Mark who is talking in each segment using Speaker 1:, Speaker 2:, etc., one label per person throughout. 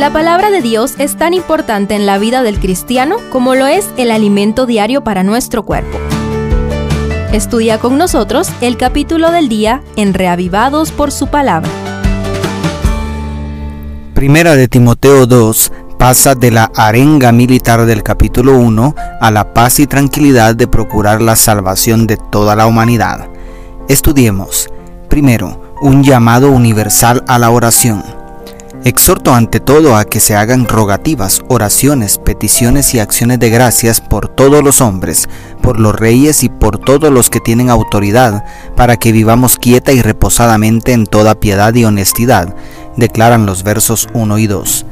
Speaker 1: La palabra de Dios es tan importante en la vida del cristiano como lo es el alimento diario para nuestro cuerpo. Estudia con nosotros el capítulo del día en Reavivados por su palabra.
Speaker 2: Primera de Timoteo 2 pasa de la arenga militar del capítulo 1 a la paz y tranquilidad de procurar la salvación de toda la humanidad. Estudiemos, primero, un llamado universal a la oración. Exhorto ante todo a que se hagan rogativas, oraciones, peticiones y acciones de gracias por todos los hombres, por los reyes y por todos los que tienen autoridad, para que vivamos quieta y reposadamente en toda piedad y honestidad, declaran los versos 1 y 2.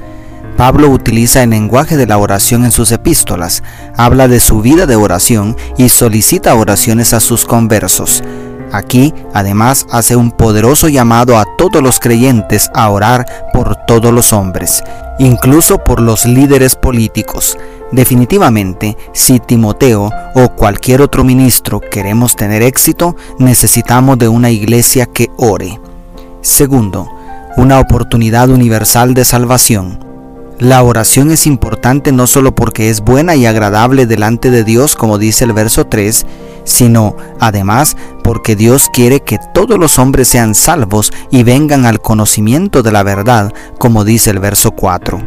Speaker 2: Pablo utiliza el lenguaje de la oración en sus epístolas, habla de su vida de oración y solicita oraciones a sus conversos. Aquí, además, hace un poderoso llamado a todos los creyentes a orar por todos los hombres, incluso por los líderes políticos. Definitivamente, si Timoteo o cualquier otro ministro queremos tener éxito, necesitamos de una iglesia que ore. Segundo, una oportunidad universal de salvación. La oración es importante no solo porque es buena y agradable delante de Dios, como dice el verso 3, sino además porque Dios quiere que todos los hombres sean salvos y vengan al conocimiento de la verdad, como dice el verso 4.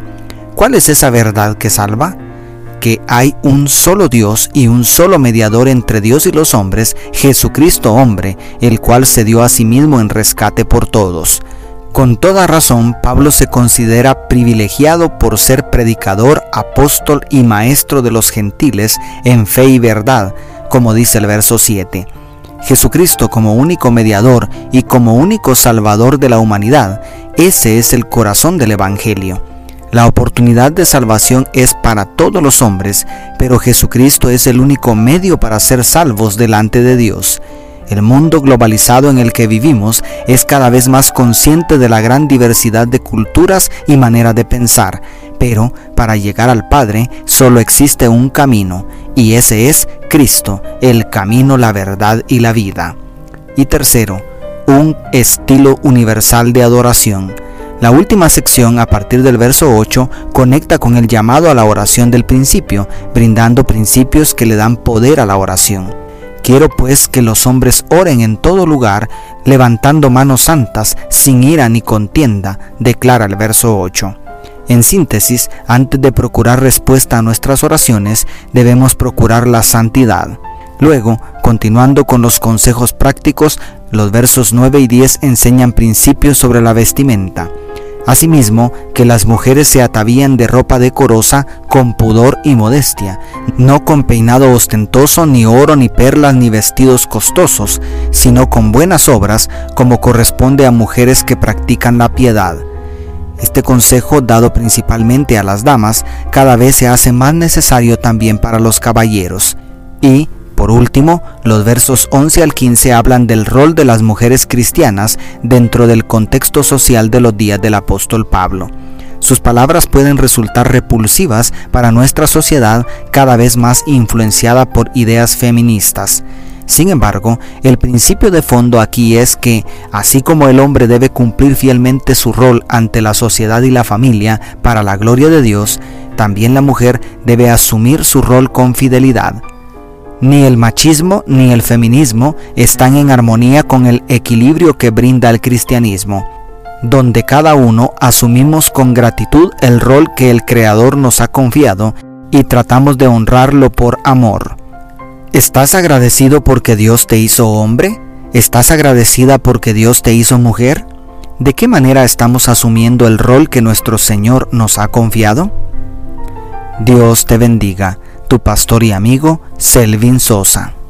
Speaker 2: ¿Cuál es esa verdad que salva? Que hay un solo Dios y un solo mediador entre Dios y los hombres, Jesucristo hombre, el cual se dio a sí mismo en rescate por todos. Con toda razón, Pablo se considera privilegiado por ser predicador, apóstol y maestro de los gentiles en fe y verdad, como dice el verso 7. Jesucristo como único mediador y como único salvador de la humanidad, ese es el corazón del Evangelio. La oportunidad de salvación es para todos los hombres, pero Jesucristo es el único medio para ser salvos delante de Dios. El mundo globalizado en el que vivimos es cada vez más consciente de la gran diversidad de culturas y manera de pensar, pero para llegar al Padre solo existe un camino, y ese es Cristo, el camino, la verdad y la vida. Y tercero, un estilo universal de adoración. La última sección, a partir del verso 8, conecta con el llamado a la oración del principio, brindando principios que le dan poder a la oración. Quiero pues que los hombres oren en todo lugar, levantando manos santas, sin ira ni contienda, declara el verso 8. En síntesis, antes de procurar respuesta a nuestras oraciones, debemos procurar la santidad. Luego, continuando con los consejos prácticos, los versos 9 y 10 enseñan principios sobre la vestimenta. Asimismo, que las mujeres se atavían de ropa decorosa con pudor y modestia, no con peinado ostentoso, ni oro, ni perlas, ni vestidos costosos, sino con buenas obras, como corresponde a mujeres que practican la piedad. Este consejo, dado principalmente a las damas, cada vez se hace más necesario también para los caballeros. Y, por último, los versos 11 al 15 hablan del rol de las mujeres cristianas dentro del contexto social de los días del apóstol Pablo. Sus palabras pueden resultar repulsivas para nuestra sociedad cada vez más influenciada por ideas feministas. Sin embargo, el principio de fondo aquí es que, así como el hombre debe cumplir fielmente su rol ante la sociedad y la familia para la gloria de Dios, también la mujer debe asumir su rol con fidelidad. Ni el machismo ni el feminismo están en armonía con el equilibrio que brinda el cristianismo, donde cada uno asumimos con gratitud el rol que el Creador nos ha confiado y tratamos de honrarlo por amor. ¿Estás agradecido porque Dios te hizo hombre? ¿Estás agradecida porque Dios te hizo mujer? ¿De qué manera estamos asumiendo el rol que nuestro Señor nos ha confiado? Dios te bendiga tu pastor y amigo Selvin Sosa.